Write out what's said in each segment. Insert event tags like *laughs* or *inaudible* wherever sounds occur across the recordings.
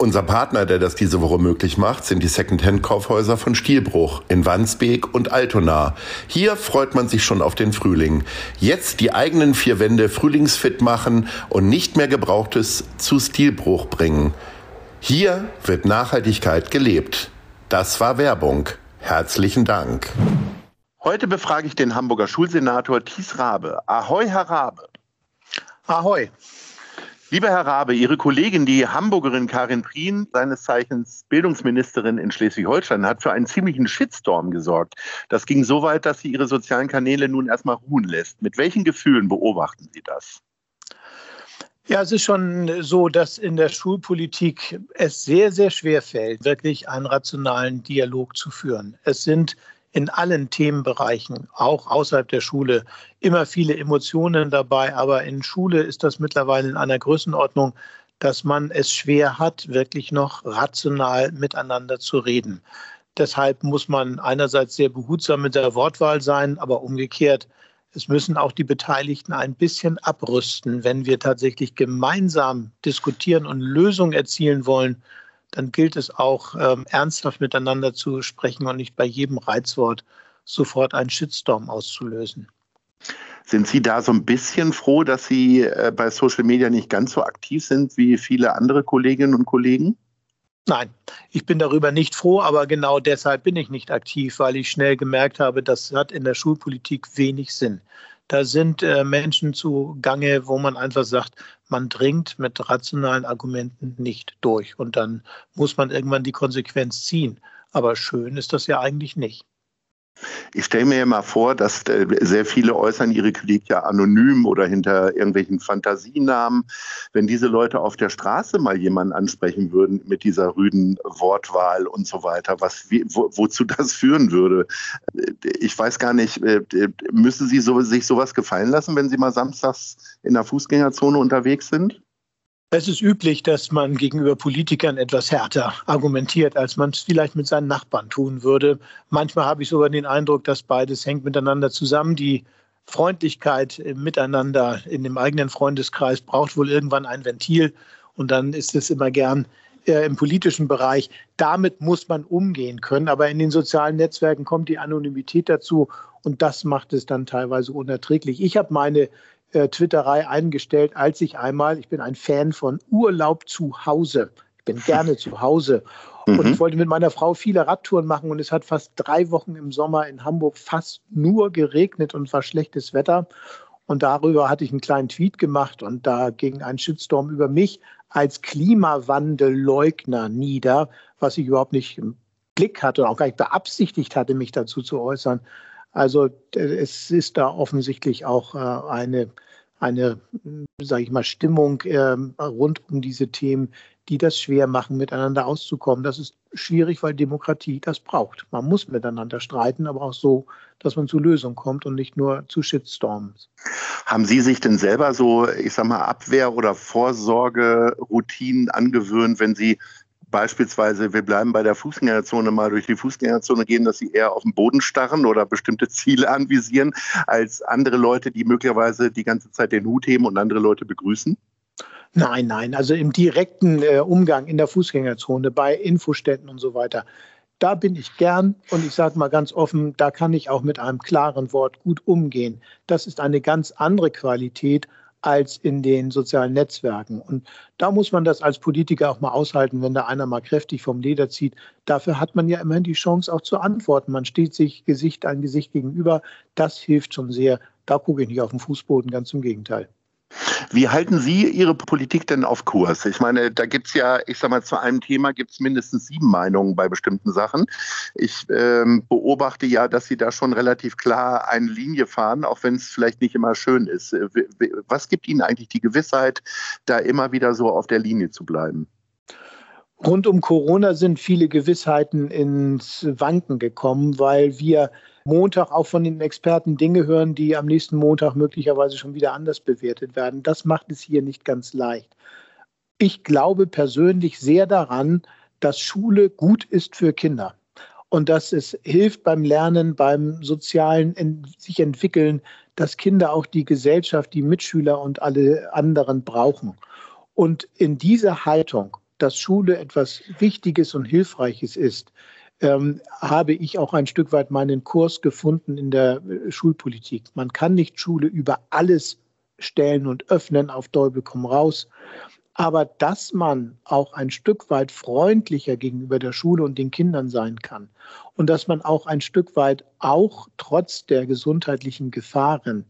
Unser Partner, der das diese Woche möglich macht, sind die Secondhand-Kaufhäuser von Stielbruch in Wandsbek und Altona. Hier freut man sich schon auf den Frühling. Jetzt die eigenen vier Wände frühlingsfit machen und nicht mehr Gebrauchtes zu Stilbruch bringen. Hier wird Nachhaltigkeit gelebt. Das war Werbung. Herzlichen Dank. Heute befrage ich den Hamburger Schulsenator Thies Rabe. Ahoi, Herr Rabe. Ahoi. Lieber Herr Rabe, Ihre Kollegin, die Hamburgerin Karin Prien, seines Zeichens Bildungsministerin in Schleswig-Holstein, hat für einen ziemlichen Shitstorm gesorgt. Das ging so weit, dass sie ihre sozialen Kanäle nun erstmal ruhen lässt. Mit welchen Gefühlen beobachten Sie das? Ja, es ist schon so, dass in der Schulpolitik es sehr, sehr schwer fällt, wirklich einen rationalen Dialog zu führen. Es sind in allen Themenbereichen, auch außerhalb der Schule, immer viele Emotionen dabei. Aber in Schule ist das mittlerweile in einer Größenordnung, dass man es schwer hat, wirklich noch rational miteinander zu reden. Deshalb muss man einerseits sehr behutsam mit der Wortwahl sein, aber umgekehrt, es müssen auch die Beteiligten ein bisschen abrüsten, wenn wir tatsächlich gemeinsam diskutieren und Lösungen erzielen wollen dann gilt es auch ähm, ernsthaft miteinander zu sprechen und nicht bei jedem Reizwort sofort einen Shitstorm auszulösen. Sind Sie da so ein bisschen froh, dass Sie äh, bei Social Media nicht ganz so aktiv sind wie viele andere Kolleginnen und Kollegen? Nein, ich bin darüber nicht froh, aber genau deshalb bin ich nicht aktiv, weil ich schnell gemerkt habe, das hat in der Schulpolitik wenig Sinn. Da sind äh, Menschen zugange, wo man einfach sagt, man dringt mit rationalen Argumenten nicht durch. Und dann muss man irgendwann die Konsequenz ziehen. Aber schön ist das ja eigentlich nicht. Ich stelle mir ja mal vor, dass äh, sehr viele äußern ihre Kritik ja anonym oder hinter irgendwelchen Fantasienamen. Wenn diese Leute auf der Straße mal jemanden ansprechen würden mit dieser rüden Wortwahl und so weiter, was, wo, wozu das führen würde. Äh, ich weiß gar nicht, äh, müssen Sie so, sich sowas gefallen lassen, wenn Sie mal samstags in der Fußgängerzone unterwegs sind? Es ist üblich, dass man gegenüber Politikern etwas härter argumentiert, als man es vielleicht mit seinen Nachbarn tun würde. Manchmal habe ich sogar den Eindruck, dass beides hängt miteinander zusammen. Die Freundlichkeit miteinander in dem eigenen Freundeskreis braucht wohl irgendwann ein Ventil. Und dann ist es immer gern äh, im politischen Bereich. Damit muss man umgehen können. Aber in den sozialen Netzwerken kommt die Anonymität dazu. Und das macht es dann teilweise unerträglich. Ich habe meine äh, Twitterei eingestellt, als ich einmal, ich bin ein Fan von Urlaub zu Hause. Ich bin gerne zu Hause. Und mhm. ich wollte mit meiner Frau viele Radtouren machen und es hat fast drei Wochen im Sommer in Hamburg fast nur geregnet und war schlechtes Wetter. Und darüber hatte ich einen kleinen Tweet gemacht und da ging ein Shitstorm über mich als Klimawandelleugner nieder, was ich überhaupt nicht im Blick hatte und auch gar nicht beabsichtigt hatte, mich dazu zu äußern. Also es ist da offensichtlich auch äh, eine, eine sage ich mal, Stimmung ähm, rund um diese Themen, die das schwer machen, miteinander auszukommen. Das ist schwierig, weil Demokratie das braucht. Man muss miteinander streiten, aber auch so, dass man zu Lösungen kommt und nicht nur zu Shitstorms. Haben Sie sich denn selber so, ich sag mal, Abwehr- oder Vorsorgeroutinen angewöhnt, wenn Sie beispielsweise, wir bleiben bei der Fußgängerzone mal durch die Fußgängerzone gehen, dass sie eher auf den Boden starren oder bestimmte Ziele anvisieren, als andere Leute, die möglicherweise die ganze Zeit den Hut heben und andere Leute begrüßen? Nein, nein, also im direkten äh, Umgang in der Fußgängerzone, bei Infoständen und so weiter, da bin ich gern und ich sage mal ganz offen, da kann ich auch mit einem klaren Wort gut umgehen. Das ist eine ganz andere Qualität als in den sozialen Netzwerken. Und da muss man das als Politiker auch mal aushalten, wenn da einer mal kräftig vom Leder zieht. Dafür hat man ja immerhin die Chance auch zu antworten. Man steht sich Gesicht an Gesicht gegenüber. Das hilft schon sehr. Da gucke ich nicht auf den Fußboden, ganz im Gegenteil. Wie halten Sie Ihre Politik denn auf Kurs? Ich meine, da gibt es ja, ich sag mal, zu einem Thema gibt es mindestens sieben Meinungen bei bestimmten Sachen. Ich ähm, beobachte ja, dass Sie da schon relativ klar eine Linie fahren, auch wenn es vielleicht nicht immer schön ist. Äh, was gibt Ihnen eigentlich die Gewissheit, da immer wieder so auf der Linie zu bleiben? Rund um Corona sind viele Gewissheiten ins Wanken gekommen, weil wir Montag auch von den Experten Dinge hören, die am nächsten Montag möglicherweise schon wieder anders bewertet werden. Das macht es hier nicht ganz leicht. Ich glaube persönlich sehr daran, dass Schule gut ist für Kinder und dass es hilft beim Lernen, beim sozialen sich entwickeln, dass Kinder auch die Gesellschaft, die Mitschüler und alle anderen brauchen. Und in dieser Haltung, dass Schule etwas Wichtiges und Hilfreiches ist, ähm, habe ich auch ein Stück weit meinen Kurs gefunden in der äh, Schulpolitik. Man kann nicht Schule über alles stellen und öffnen auf Däubel komm raus. Aber dass man auch ein Stück weit freundlicher gegenüber der Schule und den Kindern sein kann und dass man auch ein Stück weit auch trotz der gesundheitlichen Gefahren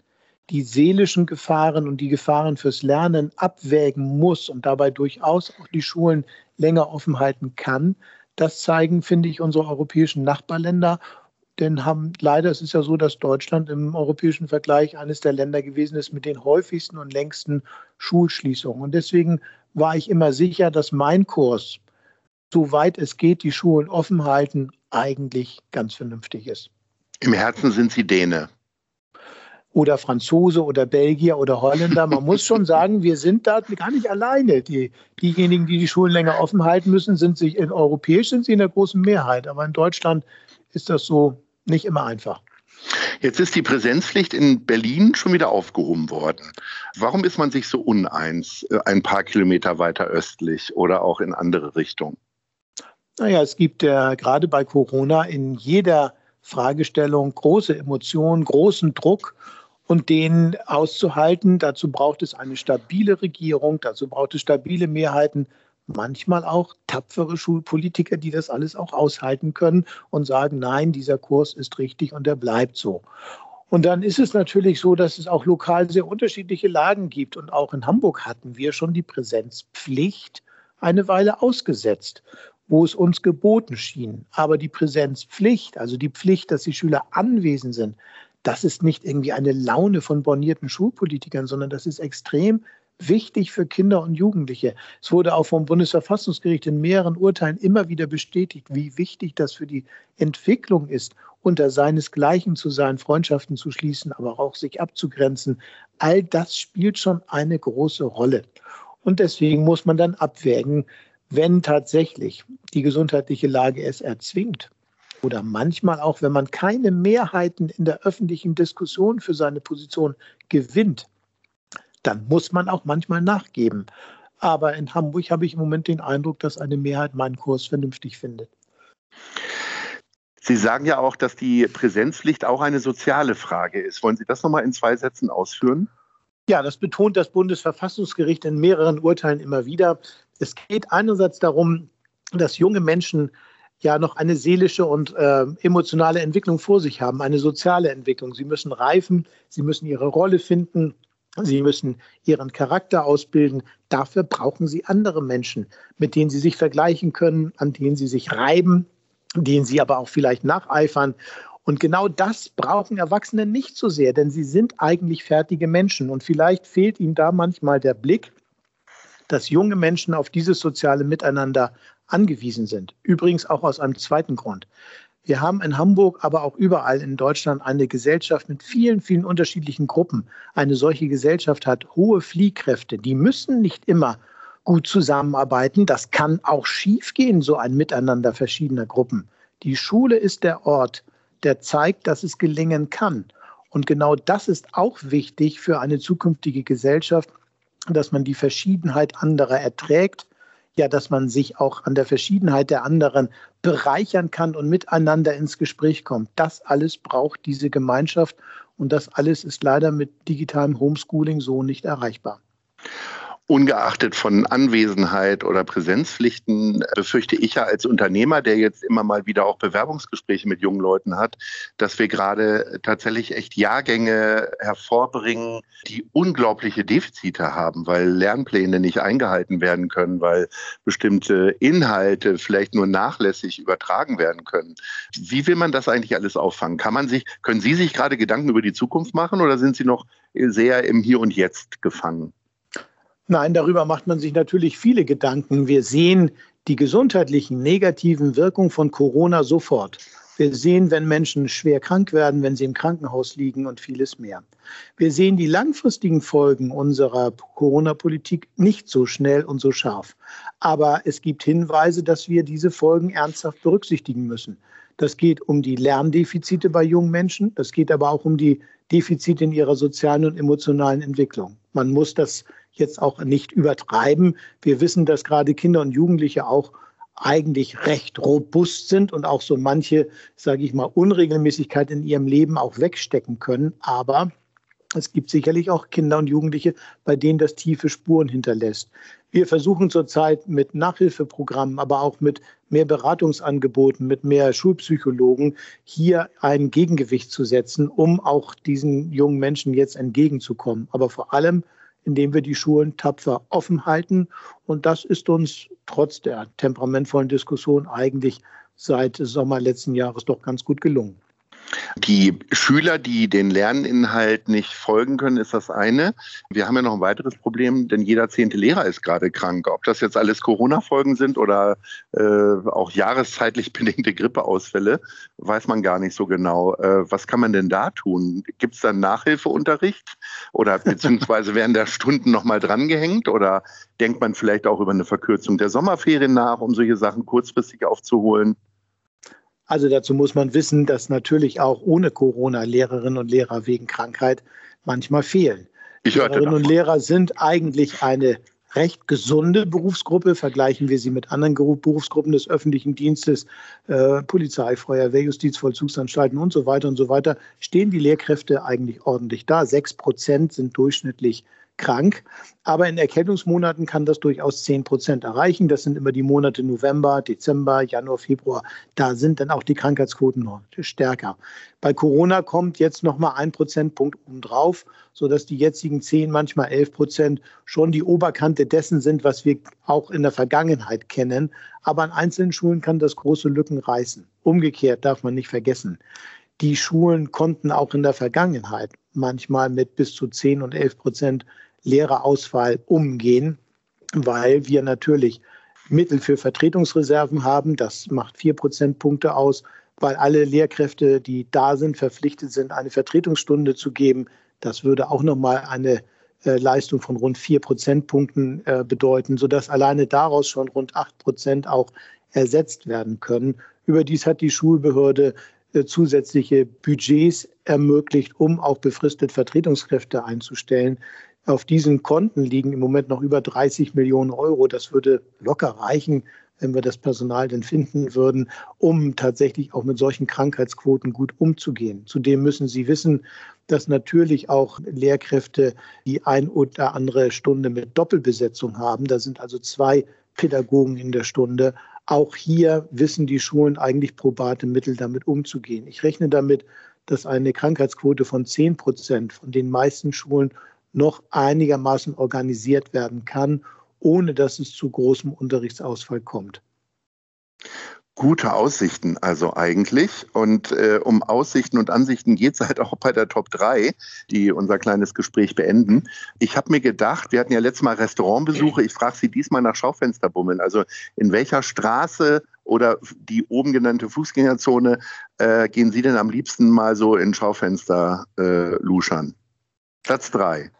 die seelischen Gefahren und die Gefahren fürs Lernen abwägen muss und dabei durchaus auch die Schulen länger offen halten kann, das zeigen, finde ich, unsere europäischen Nachbarländer. Denn haben leider, es ist ja so, dass Deutschland im europäischen Vergleich eines der Länder gewesen ist mit den häufigsten und längsten Schulschließungen. Und deswegen war ich immer sicher, dass mein Kurs, soweit es geht, die Schulen offen halten, eigentlich ganz vernünftig ist. Im Herzen sind Sie Däne oder Franzose oder Belgier oder Holländer. Man muss schon sagen, wir sind da gar nicht alleine. Die, diejenigen, die die Schulen länger offen halten müssen, sind sich in europäisch sind sie in der großen Mehrheit. Aber in Deutschland ist das so nicht immer einfach. Jetzt ist die Präsenzpflicht in Berlin schon wieder aufgehoben worden. Warum ist man sich so uneins, äh, ein paar Kilometer weiter östlich oder auch in andere Richtungen? Naja, es gibt ja gerade bei Corona in jeder Fragestellung große Emotionen, großen Druck und den auszuhalten. Dazu braucht es eine stabile Regierung, dazu braucht es stabile Mehrheiten, manchmal auch tapfere Schulpolitiker, die das alles auch aushalten können und sagen, nein, dieser Kurs ist richtig und er bleibt so. Und dann ist es natürlich so, dass es auch lokal sehr unterschiedliche Lagen gibt. Und auch in Hamburg hatten wir schon die Präsenzpflicht eine Weile ausgesetzt, wo es uns geboten schien. Aber die Präsenzpflicht, also die Pflicht, dass die Schüler anwesend sind, das ist nicht irgendwie eine Laune von bornierten Schulpolitikern, sondern das ist extrem wichtig für Kinder und Jugendliche. Es wurde auch vom Bundesverfassungsgericht in mehreren Urteilen immer wieder bestätigt, wie wichtig das für die Entwicklung ist, unter seinesgleichen zu sein, Freundschaften zu schließen, aber auch sich abzugrenzen. All das spielt schon eine große Rolle. Und deswegen muss man dann abwägen, wenn tatsächlich die gesundheitliche Lage es erzwingt, oder manchmal auch, wenn man keine Mehrheiten in der öffentlichen Diskussion für seine Position gewinnt, dann muss man auch manchmal nachgeben. Aber in Hamburg habe ich im Moment den Eindruck, dass eine Mehrheit meinen Kurs vernünftig findet. Sie sagen ja auch, dass die Präsenzpflicht auch eine soziale Frage ist. Wollen Sie das nochmal in zwei Sätzen ausführen? Ja, das betont das Bundesverfassungsgericht in mehreren Urteilen immer wieder. Es geht einerseits darum, dass junge Menschen ja noch eine seelische und äh, emotionale Entwicklung vor sich haben, eine soziale Entwicklung. Sie müssen reifen, sie müssen ihre Rolle finden, sie müssen ihren Charakter ausbilden. Dafür brauchen sie andere Menschen, mit denen sie sich vergleichen können, an denen sie sich reiben, denen sie aber auch vielleicht nacheifern. Und genau das brauchen Erwachsene nicht so sehr, denn sie sind eigentlich fertige Menschen. Und vielleicht fehlt ihnen da manchmal der Blick, dass junge Menschen auf dieses soziale Miteinander angewiesen sind. Übrigens auch aus einem zweiten Grund. Wir haben in Hamburg, aber auch überall in Deutschland eine Gesellschaft mit vielen, vielen unterschiedlichen Gruppen. Eine solche Gesellschaft hat hohe Fliehkräfte. Die müssen nicht immer gut zusammenarbeiten. Das kann auch schiefgehen, so ein Miteinander verschiedener Gruppen. Die Schule ist der Ort, der zeigt, dass es gelingen kann. Und genau das ist auch wichtig für eine zukünftige Gesellschaft, dass man die Verschiedenheit anderer erträgt, ja, dass man sich auch an der Verschiedenheit der anderen bereichern kann und miteinander ins Gespräch kommt. Das alles braucht diese Gemeinschaft und das alles ist leider mit digitalem Homeschooling so nicht erreichbar. Ungeachtet von Anwesenheit oder Präsenzpflichten befürchte ich ja als Unternehmer, der jetzt immer mal wieder auch Bewerbungsgespräche mit jungen Leuten hat, dass wir gerade tatsächlich echt Jahrgänge hervorbringen, die unglaubliche Defizite haben, weil Lernpläne nicht eingehalten werden können, weil bestimmte Inhalte vielleicht nur nachlässig übertragen werden können. Wie will man das eigentlich alles auffangen? Kann man sich, können Sie sich gerade Gedanken über die Zukunft machen oder sind Sie noch sehr im Hier und Jetzt gefangen? Nein, darüber macht man sich natürlich viele Gedanken. Wir sehen die gesundheitlichen negativen Wirkungen von Corona sofort. Wir sehen, wenn Menschen schwer krank werden, wenn sie im Krankenhaus liegen und vieles mehr. Wir sehen die langfristigen Folgen unserer Corona-Politik nicht so schnell und so scharf. Aber es gibt Hinweise, dass wir diese Folgen ernsthaft berücksichtigen müssen. Das geht um die Lerndefizite bei jungen Menschen. Das geht aber auch um die Defizite in ihrer sozialen und emotionalen Entwicklung. Man muss das jetzt auch nicht übertreiben. Wir wissen, dass gerade Kinder und Jugendliche auch eigentlich recht robust sind und auch so manche, sage ich mal, Unregelmäßigkeit in ihrem Leben auch wegstecken können. Aber es gibt sicherlich auch Kinder und Jugendliche, bei denen das tiefe Spuren hinterlässt. Wir versuchen zurzeit mit Nachhilfeprogrammen, aber auch mit mehr Beratungsangeboten, mit mehr Schulpsychologen hier ein Gegengewicht zu setzen, um auch diesen jungen Menschen jetzt entgegenzukommen. Aber vor allem indem wir die Schulen tapfer offen halten. Und das ist uns trotz der temperamentvollen Diskussion eigentlich seit Sommer letzten Jahres doch ganz gut gelungen. Die Schüler, die den Lerninhalt nicht folgen können, ist das eine. Wir haben ja noch ein weiteres Problem, denn jeder zehnte Lehrer ist gerade krank. Ob das jetzt alles Corona-Folgen sind oder äh, auch jahreszeitlich *laughs* bedingte Grippeausfälle, weiß man gar nicht so genau. Äh, was kann man denn da tun? Gibt es dann Nachhilfeunterricht oder beziehungsweise werden da Stunden nochmal drangehängt oder denkt man vielleicht auch über eine Verkürzung der Sommerferien nach, um solche Sachen kurzfristig aufzuholen? Also dazu muss man wissen, dass natürlich auch ohne Corona Lehrerinnen und Lehrer wegen Krankheit manchmal fehlen. Ich Lehrerinnen und Lehrer sind eigentlich eine recht gesunde Berufsgruppe. Vergleichen wir sie mit anderen Berufsgruppen des öffentlichen Dienstes, äh, Polizei, Feuerwehr, Justizvollzugsanstalten und so weiter und so weiter, stehen die Lehrkräfte eigentlich ordentlich da. Sechs Prozent sind durchschnittlich krank. Aber in Erkältungsmonaten kann das durchaus 10 Prozent erreichen. Das sind immer die Monate November, Dezember, Januar, Februar. Da sind dann auch die Krankheitsquoten noch stärker. Bei Corona kommt jetzt nochmal ein Prozentpunkt obendrauf, sodass die jetzigen 10, manchmal 11 Prozent schon die Oberkante dessen sind, was wir auch in der Vergangenheit kennen. Aber an einzelnen Schulen kann das große Lücken reißen. Umgekehrt darf man nicht vergessen. Die Schulen konnten auch in der Vergangenheit manchmal mit bis zu 10 und 11 Prozent Lehrerauswahl umgehen, weil wir natürlich Mittel für Vertretungsreserven haben. Das macht vier Prozentpunkte aus, weil alle Lehrkräfte, die da sind, verpflichtet sind, eine Vertretungsstunde zu geben. Das würde auch nochmal eine äh, Leistung von rund vier Prozentpunkten äh, bedeuten, sodass alleine daraus schon rund acht Prozent auch ersetzt werden können. Überdies hat die Schulbehörde äh, zusätzliche Budgets ermöglicht, um auch befristet Vertretungskräfte einzustellen. Auf diesen Konten liegen im Moment noch über 30 Millionen Euro. Das würde locker reichen, wenn wir das Personal denn finden würden, um tatsächlich auch mit solchen Krankheitsquoten gut umzugehen. Zudem müssen Sie wissen, dass natürlich auch Lehrkräfte die ein oder andere Stunde mit Doppelbesetzung haben. Da sind also zwei Pädagogen in der Stunde. Auch hier wissen die Schulen eigentlich probate Mittel damit umzugehen. Ich rechne damit, dass eine Krankheitsquote von 10 Prozent von den meisten Schulen noch einigermaßen organisiert werden kann, ohne dass es zu großem Unterrichtsausfall kommt. Gute Aussichten also eigentlich. Und äh, um Aussichten und Ansichten geht es halt *laughs* auch bei der Top 3, die unser kleines Gespräch beenden. Ich habe mir gedacht, wir hatten ja letztes Mal Restaurantbesuche, ich frage Sie diesmal nach Schaufensterbummeln. Also in welcher Straße oder die oben genannte Fußgängerzone äh, gehen Sie denn am liebsten mal so in Schaufenster äh, luschern? Platz 3.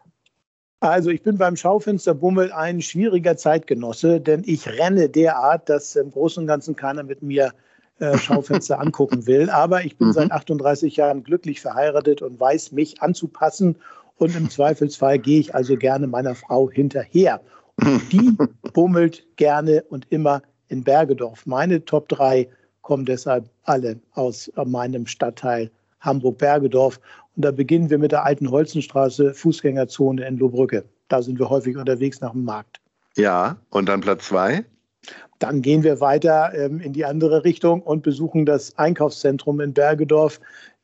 Also ich bin beim Schaufensterbummel ein schwieriger Zeitgenosse, denn ich renne derart, dass im Großen und Ganzen keiner mit mir äh, Schaufenster *laughs* angucken will. Aber ich bin mhm. seit 38 Jahren glücklich verheiratet und weiß mich anzupassen. Und im Zweifelsfall gehe ich also gerne meiner Frau hinterher. Und *laughs* die bummelt gerne und immer in Bergedorf. Meine Top 3 kommen deshalb alle aus meinem Stadtteil Hamburg-Bergedorf. Und da beginnen wir mit der alten Holzenstraße, Fußgängerzone in Lohbrücke. Da sind wir häufig unterwegs nach dem Markt. Ja, und dann Platz zwei? Dann gehen wir weiter ähm, in die andere Richtung und besuchen das Einkaufszentrum in Bergedorf,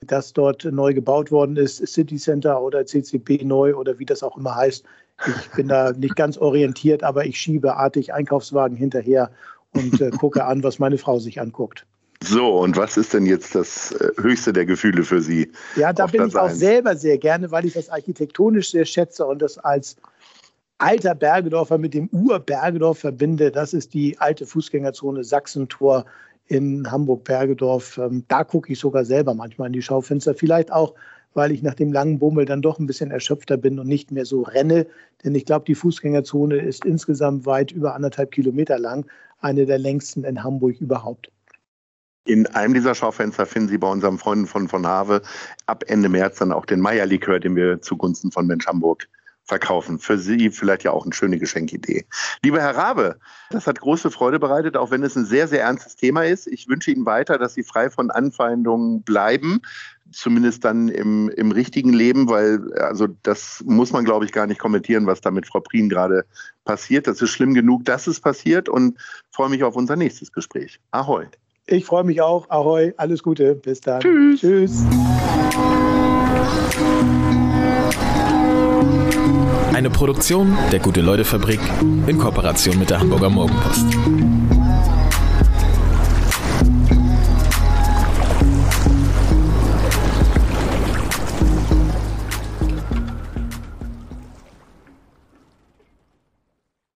das dort neu gebaut worden ist, City Center oder CCP neu oder wie das auch immer heißt. Ich bin da *laughs* nicht ganz orientiert, aber ich schiebe artig Einkaufswagen hinterher und äh, gucke an, was meine Frau sich anguckt. So, und was ist denn jetzt das äh, höchste der Gefühle für Sie? Ja, da bin ich auch selber sehr gerne, weil ich das architektonisch sehr schätze und das als alter Bergedorfer mit dem Ur-Bergedorf verbinde. Das ist die alte Fußgängerzone Sachsentor in Hamburg-Bergedorf. Ähm, da gucke ich sogar selber manchmal in die Schaufenster. Vielleicht auch, weil ich nach dem langen Bummel dann doch ein bisschen erschöpfter bin und nicht mehr so renne. Denn ich glaube, die Fußgängerzone ist insgesamt weit über anderthalb Kilometer lang, eine der längsten in Hamburg überhaupt. In einem dieser Schaufenster finden Sie bei unseren Freunden von von Have ab Ende März dann auch den Meierlikör, den wir zugunsten von Mensch Hamburg verkaufen. Für Sie vielleicht ja auch eine schöne Geschenkidee. Lieber Herr Rabe, das hat große Freude bereitet, auch wenn es ein sehr, sehr ernstes Thema ist. Ich wünsche Ihnen weiter, dass Sie frei von Anfeindungen bleiben, zumindest dann im, im richtigen Leben, weil also das muss man, glaube ich, gar nicht kommentieren, was da mit Frau Prien gerade passiert. Das ist schlimm genug, dass es passiert und freue mich auf unser nächstes Gespräch. Ahoi. Ich freue mich auch. Ahoi, alles Gute. Bis dann. Tschüss. Tschüss. Eine Produktion der Gute-Leute-Fabrik in Kooperation mit der Hamburger Morgenpost.